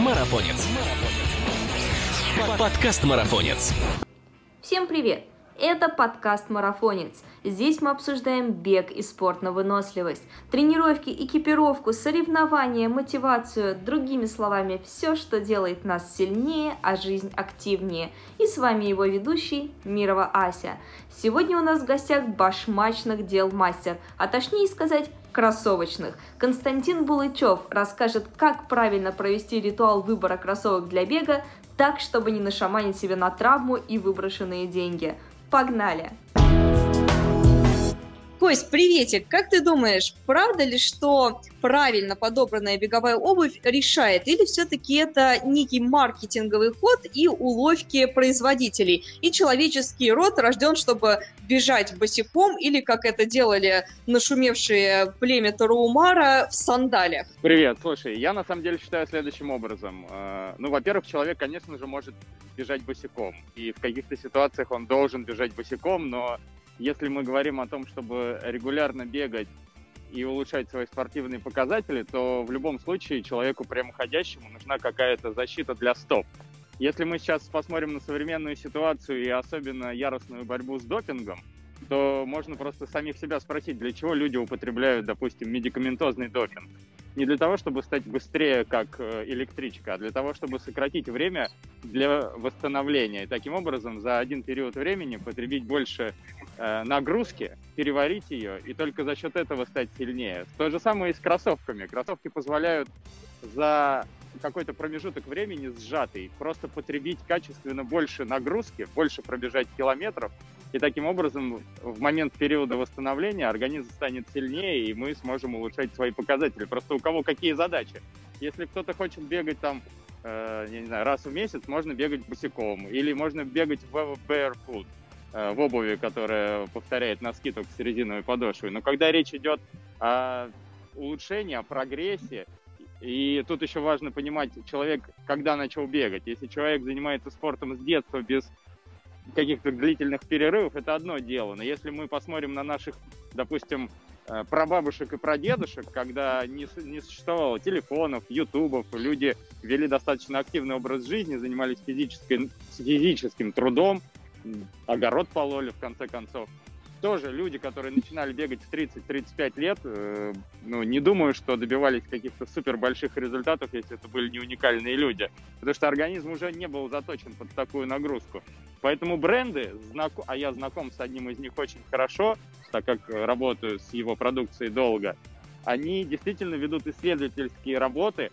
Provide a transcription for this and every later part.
Марафонец. Подкаст Марафонец. Всем привет! Это подкаст «Марафонец». Здесь мы обсуждаем бег и спорт на выносливость, тренировки, экипировку, соревнования, мотивацию, другими словами, все, что делает нас сильнее, а жизнь активнее. И с вами его ведущий Мирова Ася. Сегодня у нас в гостях башмачных дел мастер, а точнее сказать кроссовочных. Константин Булычев расскажет, как правильно провести ритуал выбора кроссовок для бега, так, чтобы не нашаманить себе на травму и выброшенные деньги – Погнали! Кость, приветик! Как ты думаешь, правда ли, что правильно подобранная беговая обувь решает? Или все-таки это некий маркетинговый ход и уловки производителей? И человеческий род рожден, чтобы бежать босиком или, как это делали нашумевшие племя Тараумара, в сандалях? Привет, слушай, я на самом деле считаю следующим образом. Э, ну, во-первых, человек, конечно же, может бежать босиком. И в каких-то ситуациях он должен бежать босиком, но если мы говорим о том, чтобы регулярно бегать и улучшать свои спортивные показатели, то в любом случае человеку прямоходящему нужна какая-то защита для стоп. Если мы сейчас посмотрим на современную ситуацию и особенно яростную борьбу с допингом, то можно просто самих себя спросить, для чего люди употребляют, допустим, медикаментозный допинг. Не для того, чтобы стать быстрее, как э, электричка, а для того, чтобы сократить время для восстановления. И таким образом за один период времени потребить больше нагрузки, переварить ее и только за счет этого стать сильнее. То же самое и с кроссовками. Кроссовки позволяют за какой-то промежуток времени сжатый, просто потребить качественно больше нагрузки, больше пробежать километров, и таким образом в момент периода восстановления организм станет сильнее, и мы сможем улучшать свои показатели. Просто у кого какие задачи. Если кто-то хочет бегать там, э, я не знаю, раз в месяц, можно бегать босиком, или можно бегать в barefoot, э, в обуви, которая повторяет носки только с резиновой подошвой. Но когда речь идет о улучшении, о прогрессе, и тут еще важно понимать, человек когда начал бегать. Если человек занимается спортом с детства без каких-то длительных перерывов, это одно дело. Но если мы посмотрим на наших, допустим, э, прабабушек и прадедушек, когда не, не существовало телефонов, ютубов, люди вели достаточно активный образ жизни, занимались физической, физическим трудом, огород пололи, в конце концов, тоже люди, которые начинали бегать в 30-35 лет, э, ну, не думаю, что добивались каких-то супер больших результатов, если это были не уникальные люди. Потому что организм уже не был заточен под такую нагрузку. Поэтому бренды, знак... а я знаком с одним из них очень хорошо, так как работаю с его продукцией долго, они действительно ведут исследовательские работы,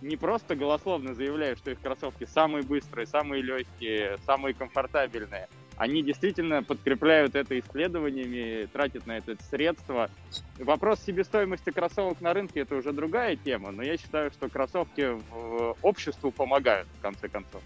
не просто голословно заявляя, что их кроссовки самые быстрые, самые легкие, самые комфортабельные, они действительно подкрепляют это исследованиями, тратят на это средства. Вопрос себестоимости кроссовок на рынке – это уже другая тема, но я считаю, что кроссовки в обществу помогают, в конце концов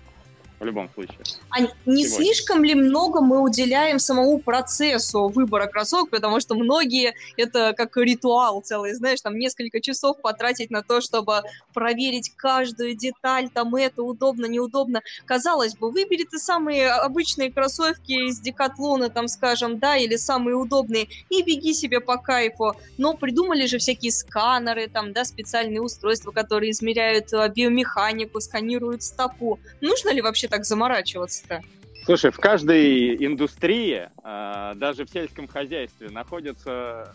в любом случае. А не Сегодня. слишком ли много мы уделяем самому процессу выбора кроссовок, потому что многие это как ритуал целый, знаешь, там несколько часов потратить на то, чтобы проверить каждую деталь, там это удобно, неудобно. Казалось бы, выбери ты самые обычные кроссовки из Декатлона, там, скажем, да, или самые удобные, и беги себе по кайфу. Но придумали же всякие сканеры, там, да, специальные устройства, которые измеряют э, биомеханику, сканируют стопу. Нужно ли вообще так заморачиваться-то? Слушай, в каждой индустрии, а, даже в сельском хозяйстве, находятся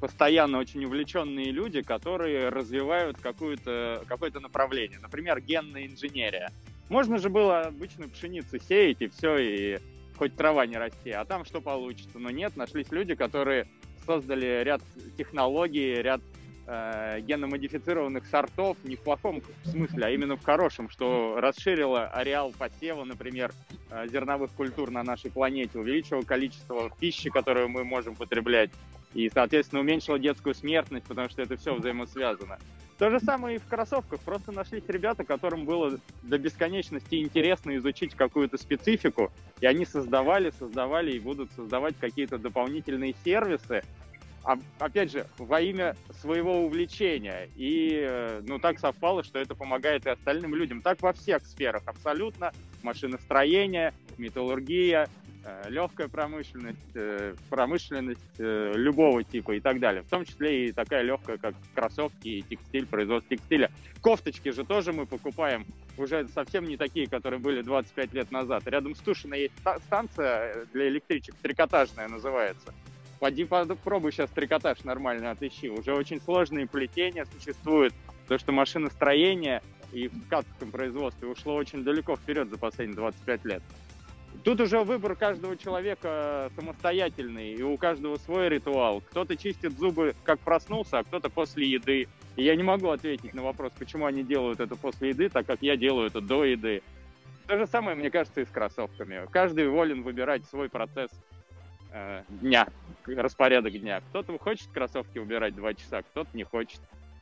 постоянно очень увлеченные люди, которые развивают какое-то какое направление. Например, генная инженерия. Можно же было обычную пшеницу сеять и все, и хоть трава не расти, а там что получится. Но нет, нашлись люди, которые создали ряд технологий, ряд э, генно-модифицированных сортов не в плохом смысле, а именно в хорошем, что расширило ареал посева, например, э, зерновых культур на нашей планете, увеличило количество пищи, которую мы можем потреблять, и, соответственно, уменьшило детскую смертность, потому что это все взаимосвязано. То же самое и в кроссовках. Просто нашлись ребята, которым было до бесконечности интересно изучить какую-то специфику, и они создавали, создавали и будут создавать какие-то дополнительные сервисы, опять же, во имя своего увлечения. И, э, ну, так совпало, что это помогает и остальным людям. Так во всех сферах абсолютно. Машиностроение, металлургия, э, легкая промышленность, э, промышленность любого типа и так далее. В том числе и такая легкая, как кроссовки и текстиль, производство текстиля. Кофточки же тоже мы покупаем уже совсем не такие, которые были 25 лет назад. Рядом с Тушиной есть станция для электричек, трикотажная называется. Поди попробуй сейчас трикотаж нормально отыщи. Уже очень сложные плетения существуют, то что машиностроение и в ткацком производстве ушло очень далеко вперед за последние 25 лет. Тут уже выбор каждого человека самостоятельный, и у каждого свой ритуал. Кто-то чистит зубы, как проснулся, а кто-то после еды. И я не могу ответить на вопрос, почему они делают это после еды, так как я делаю это до еды. То же самое, мне кажется, и с кроссовками. Каждый волен выбирать свой процесс э, дня, распорядок дня. Кто-то хочет кроссовки убирать два часа, кто-то не хочет.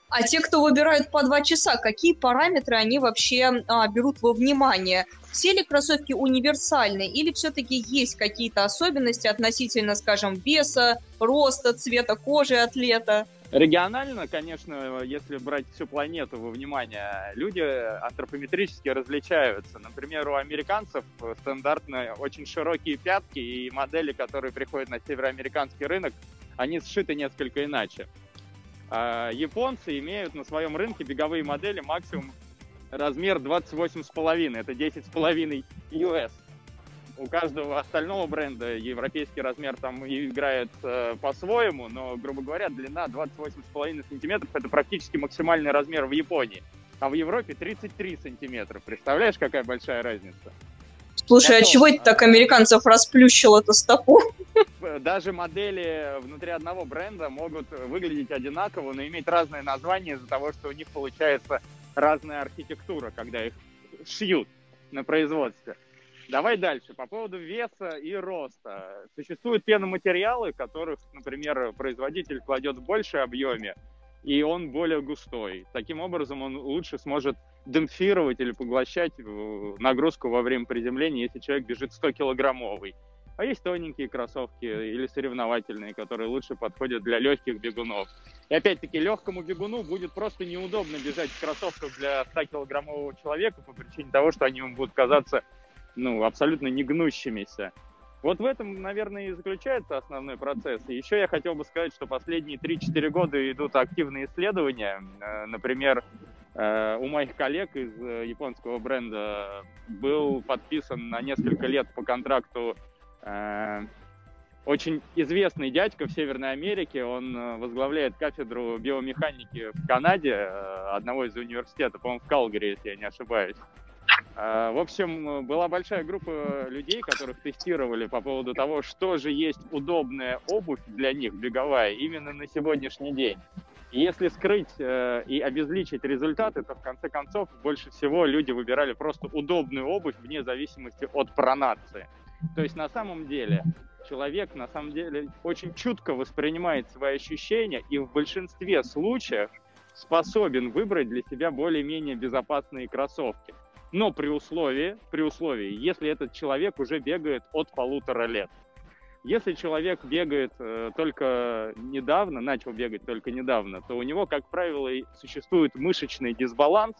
А те, кто выбирают по два часа, какие параметры они вообще а, берут во внимание? Все ли кроссовки универсальны или все-таки есть какие-то особенности относительно, скажем, веса, роста, цвета кожи атлета? Регионально, конечно, если брать всю планету во внимание, люди антропометрически различаются. Например, у американцев стандартно очень широкие пятки, и модели, которые приходят на североамериканский рынок, они сшиты несколько иначе. А японцы имеют на своем рынке беговые модели максимум размер 28,5, это 10,5 US. У каждого остального бренда европейский размер там играет э, по-своему, но, грубо говоря, длина 28,5 сантиметров это практически максимальный размер в Японии. А в Европе 33 сантиметра. Представляешь, какая большая разница? Слушай, а чего это так американцев расплющило эту стопу? Даже модели внутри одного бренда могут выглядеть одинаково, но иметь разные названия из-за того, что у них получается разная архитектура, когда их шьют на производстве. Давай дальше. По поводу веса и роста. Существуют пеноматериалы, которых, например, производитель кладет в большей объеме, и он более густой. Таким образом, он лучше сможет демпфировать или поглощать нагрузку во время приземления, если человек бежит 100-килограммовый. А есть тоненькие кроссовки или соревновательные, которые лучше подходят для легких бегунов. И опять-таки легкому бегуну будет просто неудобно бежать в кроссовках для 100-килограммового человека по причине того, что они ему будут казаться ну, абсолютно негнущимися. Вот в этом, наверное, и заключается основной процесс. И еще я хотел бы сказать, что последние 3-4 года идут активные исследования. Э, например, э, у моих коллег из э, японского бренда был подписан на несколько лет по контракту очень известный дядька в Северной Америке. Он возглавляет кафедру биомеханики в Канаде, одного из университетов, по-моему, в Калгари, если я не ошибаюсь. А, в общем, была большая группа людей, которых тестировали по поводу того, что же есть удобная обувь для них, беговая, именно на сегодняшний день. И если скрыть э, и обезличить результаты, то в конце концов больше всего люди выбирали просто удобную обувь вне зависимости от пронации. То есть на самом деле человек на самом деле очень чутко воспринимает свои ощущения и в большинстве случаев способен выбрать для себя более-менее безопасные кроссовки но при условии, при условии, если этот человек уже бегает от полутора лет. Если человек бегает э, только недавно, начал бегать только недавно, то у него, как правило, существует мышечный дисбаланс,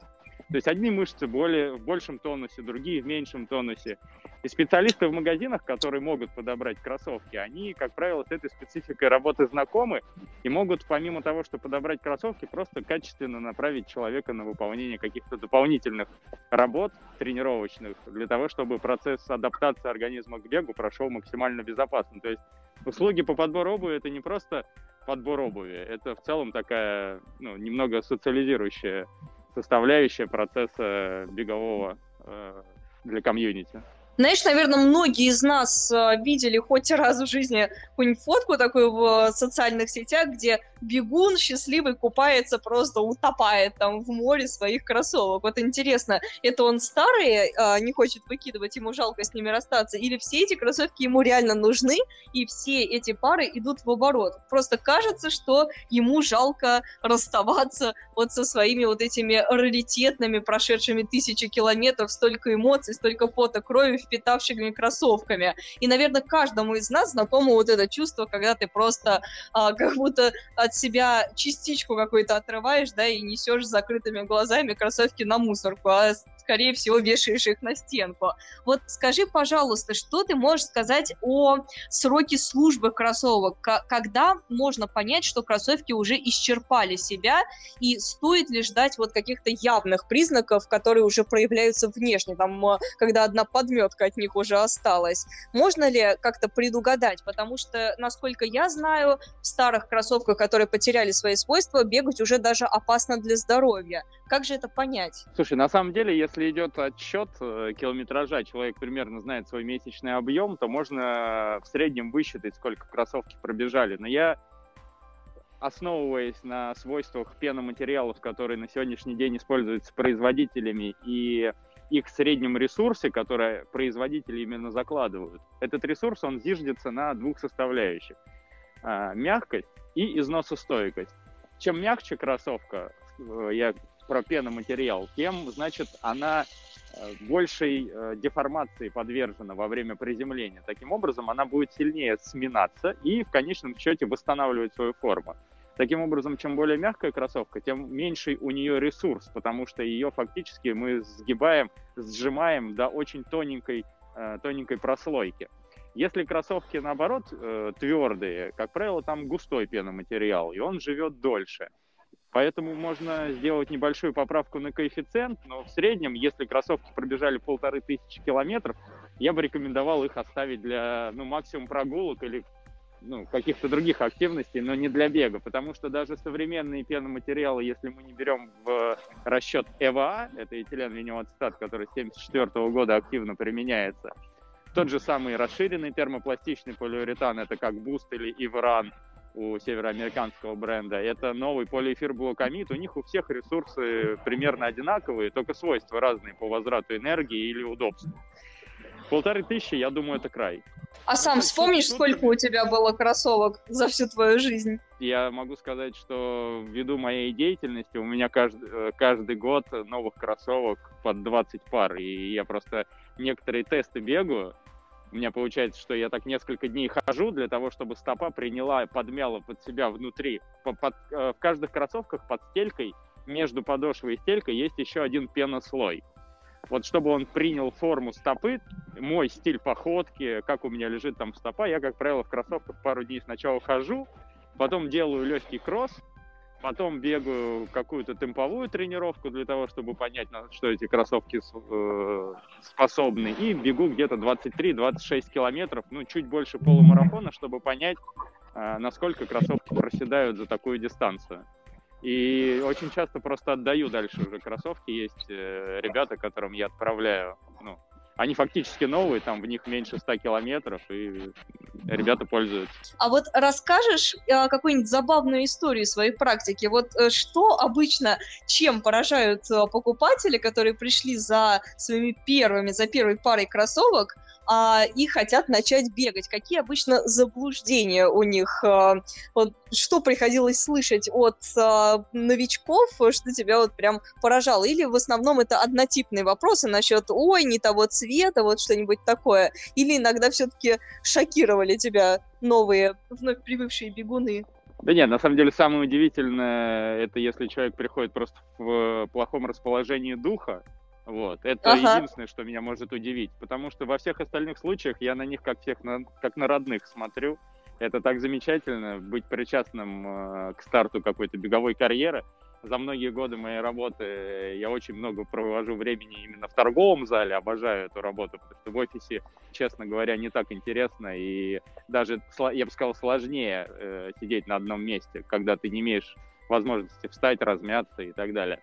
то есть одни мышцы более, в большем тонусе, другие в меньшем тонусе. И специалисты в магазинах, которые могут подобрать кроссовки, они, как правило, с этой спецификой работы знакомы и могут, помимо того, что подобрать кроссовки, просто качественно направить человека на выполнение каких-то дополнительных работ тренировочных для того, чтобы процесс адаптации организма к бегу прошел максимально безопасно. То есть услуги по подбору обуви — это не просто подбор обуви, это в целом такая ну, немного социализирующая составляющая процесса бегового э, для комьюнити. Знаешь, наверное, многие из нас э, видели хоть раз в жизни какую-нибудь фотку такую в социальных сетях, где бегун счастливый купается, просто утопает там в море своих кроссовок. Вот интересно, это он старые а, не хочет выкидывать, ему жалко с ними расстаться, или все эти кроссовки ему реально нужны, и все эти пары идут в оборот. Просто кажется, что ему жалко расставаться вот со своими вот этими раритетными, прошедшими тысячи километров, столько эмоций, столько фото крови, впитавшими кроссовками. И, наверное, каждому из нас знакомо вот это чувство, когда ты просто а, как будто от себя частичку какую-то отрываешь, да, и несешь с закрытыми глазами кроссовки на мусорку. А скорее всего, вешаешь их на стенку. Вот скажи, пожалуйста, что ты можешь сказать о сроке службы кроссовок? Когда можно понять, что кроссовки уже исчерпали себя, и стоит ли ждать вот каких-то явных признаков, которые уже проявляются внешне, там, э, когда одна подметка от них уже осталась? Можно ли как-то предугадать? Потому что, насколько я знаю, в старых кроссовках, которые потеряли свои свойства, бегать уже даже опасно для здоровья. Как же это понять? Слушай, на самом деле, если идет отсчет э, километража, человек примерно знает свой месячный объем, то можно в среднем высчитать, сколько кроссовки пробежали. Но я основываясь на свойствах пеноматериалов, которые на сегодняшний день используются производителями, и их среднем ресурсе, который производители именно закладывают, этот ресурс, он зиждется на двух составляющих. А, мягкость и износостойкость. Чем мягче кроссовка, э, я про пеноматериал, тем, значит, она э, большей э, деформации подвержена во время приземления. Таким образом, она будет сильнее сминаться и в конечном счете восстанавливать свою форму. Таким образом, чем более мягкая кроссовка, тем меньший у нее ресурс, потому что ее фактически мы сгибаем, сжимаем до очень тоненькой, э, тоненькой прослойки. Если кроссовки, наоборот, твердые, как правило, там густой пеноматериал, и он живет дольше – Поэтому можно сделать небольшую поправку на коэффициент, но в среднем, если кроссовки пробежали полторы тысячи километров, я бы рекомендовал их оставить для ну, максимум прогулок или ну, каких-то других активностей, но не для бега, потому что даже современные пеноматериалы, если мы не берем в расчет ЭВА, это этиленвинилацетат, который с 1974 года активно применяется, тот же самый расширенный термопластичный полиуретан, это как Буст или Ивран, у североамериканского бренда. Это новый полиэфир глукамид. У них у всех ресурсы примерно одинаковые, только свойства разные по возврату энергии или удобству. Полторы тысячи, я думаю, это край. А сам вспомнишь, сколько у тебя было кроссовок за всю твою жизнь? Я могу сказать, что ввиду моей деятельности у меня каждый, э, каждый год новых кроссовок под 20 пар. И я просто некоторые тесты бегаю, у меня получается, что я так несколько дней хожу для того, чтобы стопа приняла, подмяла под себя внутри. Под, под, э, в каждых кроссовках под стелькой, между подошвой и стелькой есть еще один пенослой. Вот чтобы он принял форму стопы, мой стиль походки, как у меня лежит там стопа, я, как правило, в кроссовках пару дней сначала хожу, потом делаю легкий кросс, Потом бегаю какую-то темповую тренировку для того, чтобы понять, на что эти кроссовки э, способны. И бегу где-то 23-26 километров, ну, чуть больше полумарафона, чтобы понять, э, насколько кроссовки проседают за такую дистанцию. И очень часто просто отдаю дальше уже кроссовки. Есть э, ребята, которым я отправляю они фактически новые, там в них меньше 100 километров, и ребята пользуются. А вот расскажешь э, какую-нибудь забавную историю своей практики? Вот э, что обычно, чем поражают э, покупатели, которые пришли за своими первыми, за первой парой кроссовок, а, и хотят начать бегать. Какие обычно заблуждения у них? А, вот, что приходилось слышать от а, новичков, что тебя вот прям поражало? Или в основном это однотипные вопросы насчет «ой, не того цвета», вот что-нибудь такое? Или иногда все-таки шокировали тебя новые, вновь прибывшие бегуны? Да нет, на самом деле самое удивительное, это если человек приходит просто в плохом расположении духа, вот. Это ага. единственное, что меня может удивить. Потому что во всех остальных случаях я на них как всех на, как на родных смотрю. Это так замечательно быть причастным э, к старту какой-то беговой карьеры. За многие годы моей работы я очень много провожу времени именно в торговом зале, обожаю эту работу, потому что в офисе, честно говоря, не так интересно и даже, я бы сказал, сложнее э, сидеть на одном месте, когда ты не имеешь возможности встать, размяться и так далее.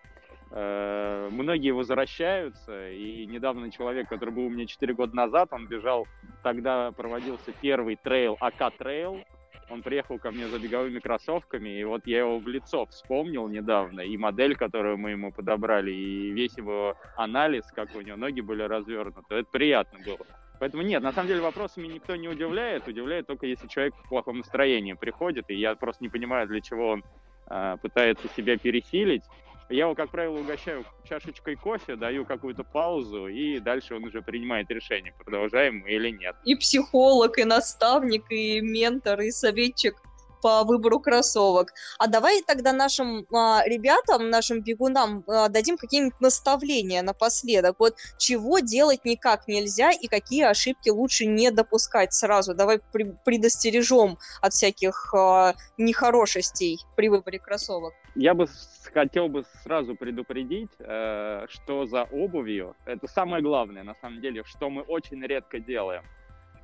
Э, многие возвращаются, и недавно человек, который был у меня 4 года назад, он бежал, тогда проводился первый трейл, АК-trail, он приехал ко мне за беговыми кроссовками, и вот я его в лицо вспомнил недавно, и модель, которую мы ему подобрали, и весь его анализ, как у него ноги были развернуты, это приятно было. Поэтому нет, на самом деле вопросами никто не удивляет, удивляет только если человек в плохом настроении приходит, и я просто не понимаю, для чего он э, пытается себя пересилить, я его, как правило, угощаю чашечкой кофе, даю какую-то паузу, и дальше он уже принимает решение, продолжаем мы или нет. И психолог, и наставник, и ментор, и советчик по выбору кроссовок. А давай тогда нашим а, ребятам, нашим бегунам а, дадим какие-нибудь наставления напоследок. Вот чего делать никак нельзя и какие ошибки лучше не допускать сразу. Давай при, предостережем от всяких а, нехорошестей при выборе кроссовок. Я бы хотел бы сразу предупредить, э, что за обувью, это самое главное на самом деле, что мы очень редко делаем.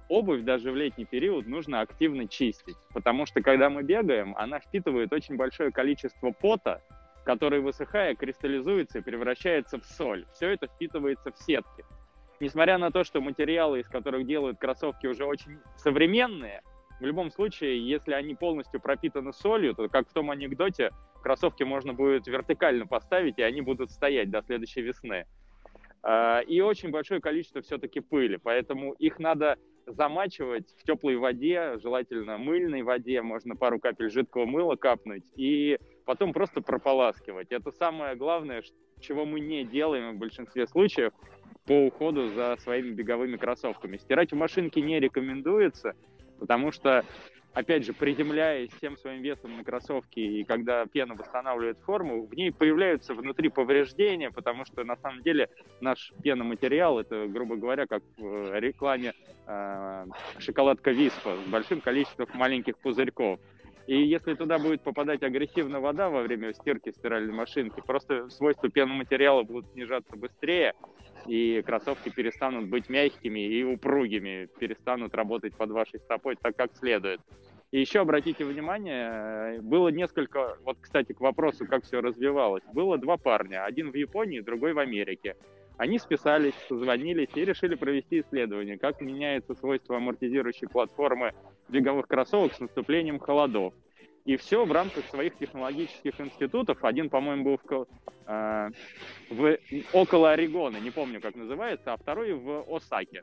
Обувь даже в летний период нужно активно чистить, потому что когда мы бегаем, она впитывает очень большое количество пота, который, высыхая, кристаллизуется и превращается в соль. Все это впитывается в сетки. Несмотря на то, что материалы, из которых делают кроссовки, уже очень современные, в любом случае, если они полностью пропитаны солью, то, как в том анекдоте, кроссовки можно будет вертикально поставить, и они будут стоять до следующей весны. А, и очень большое количество все-таки пыли, поэтому их надо замачивать в теплой воде, желательно мыльной воде, можно пару капель жидкого мыла капнуть, и потом просто прополаскивать. Это самое главное, чего мы не делаем в большинстве случаев по уходу за своими беговыми кроссовками. Стирать в машинке не рекомендуется, потому что опять же, приземляясь всем своим весом на кроссовки, и когда пена восстанавливает форму, в ней появляются внутри повреждения, потому что на самом деле наш пеноматериал, это, грубо говоря, как в рекламе э, шоколадка Виспа с большим количеством маленьких пузырьков. И если туда будет попадать агрессивно вода во время стирки стиральной машинки, просто свойства пеноматериала будут снижаться быстрее, и кроссовки перестанут быть мягкими и упругими, перестанут работать под вашей стопой так, как следует. И еще обратите внимание, было несколько, вот, кстати, к вопросу, как все развивалось. Было два парня, один в Японии, другой в Америке. Они списались, созвонились и решили провести исследование, как меняется свойство амортизирующей платформы беговых кроссовок с наступлением холодов. И все в рамках своих технологических институтов. Один, по-моему, был в, э, в, около Орегона, не помню, как называется, а второй в Осаке,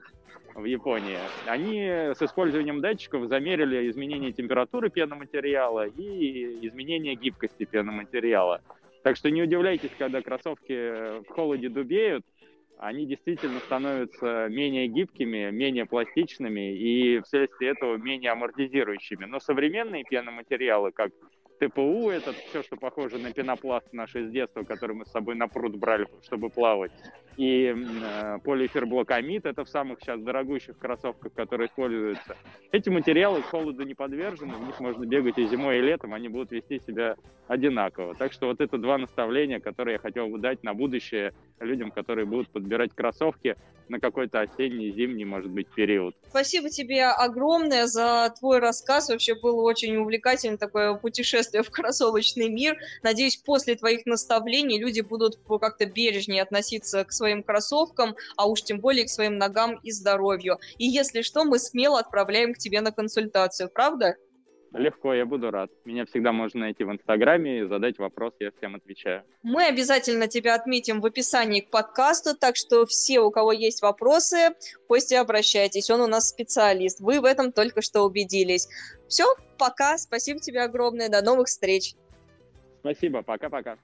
в Японии. Они с использованием датчиков замерили изменение температуры пеноматериала и изменение гибкости пеноматериала. Так что не удивляйтесь, когда кроссовки в холоде дубеют, они действительно становятся менее гибкими, менее пластичными и вследствие этого менее амортизирующими. Но современные пеноматериалы, как ТПУ, это все, что похоже на пенопласт наши из детства, который мы с собой на пруд брали, чтобы плавать. И э, полиэфирблокамид, это в самых сейчас дорогущих кроссовках, которые используются. Эти материалы холоду не подвержены, в них можно бегать и зимой, и летом, они будут вести себя одинаково. Так что вот это два наставления, которые я хотел бы дать на будущее людям, которые будут подбирать кроссовки на какой-то осенний, зимний, может быть, период. Спасибо тебе огромное за твой рассказ. Вообще было очень увлекательно такое путешествие в кроссовочный мир. Надеюсь, после твоих наставлений люди будут как-то бережнее относиться к своим кроссовкам, а уж тем более к своим ногам и здоровью. И если что, мы смело отправляем к тебе на консультацию, правда? Легко, я буду рад. Меня всегда можно найти в Инстаграме и задать вопрос, я всем отвечаю. Мы обязательно тебя отметим в описании к подкасту, так что все, у кого есть вопросы, пусть и обращайтесь, он у нас специалист. Вы в этом только что убедились. Все, пока, спасибо тебе огромное, до новых встреч. Спасибо, пока-пока.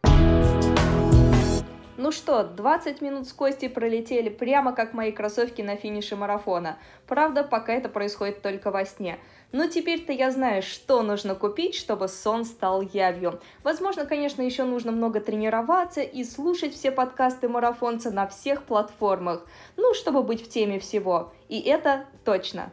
Ну что, 20 минут с Костей пролетели прямо как мои кроссовки на финише марафона. Правда, пока это происходит только во сне. Но теперь-то я знаю, что нужно купить, чтобы сон стал явью. Возможно, конечно, еще нужно много тренироваться и слушать все подкасты марафонца на всех платформах. Ну, чтобы быть в теме всего. И это точно.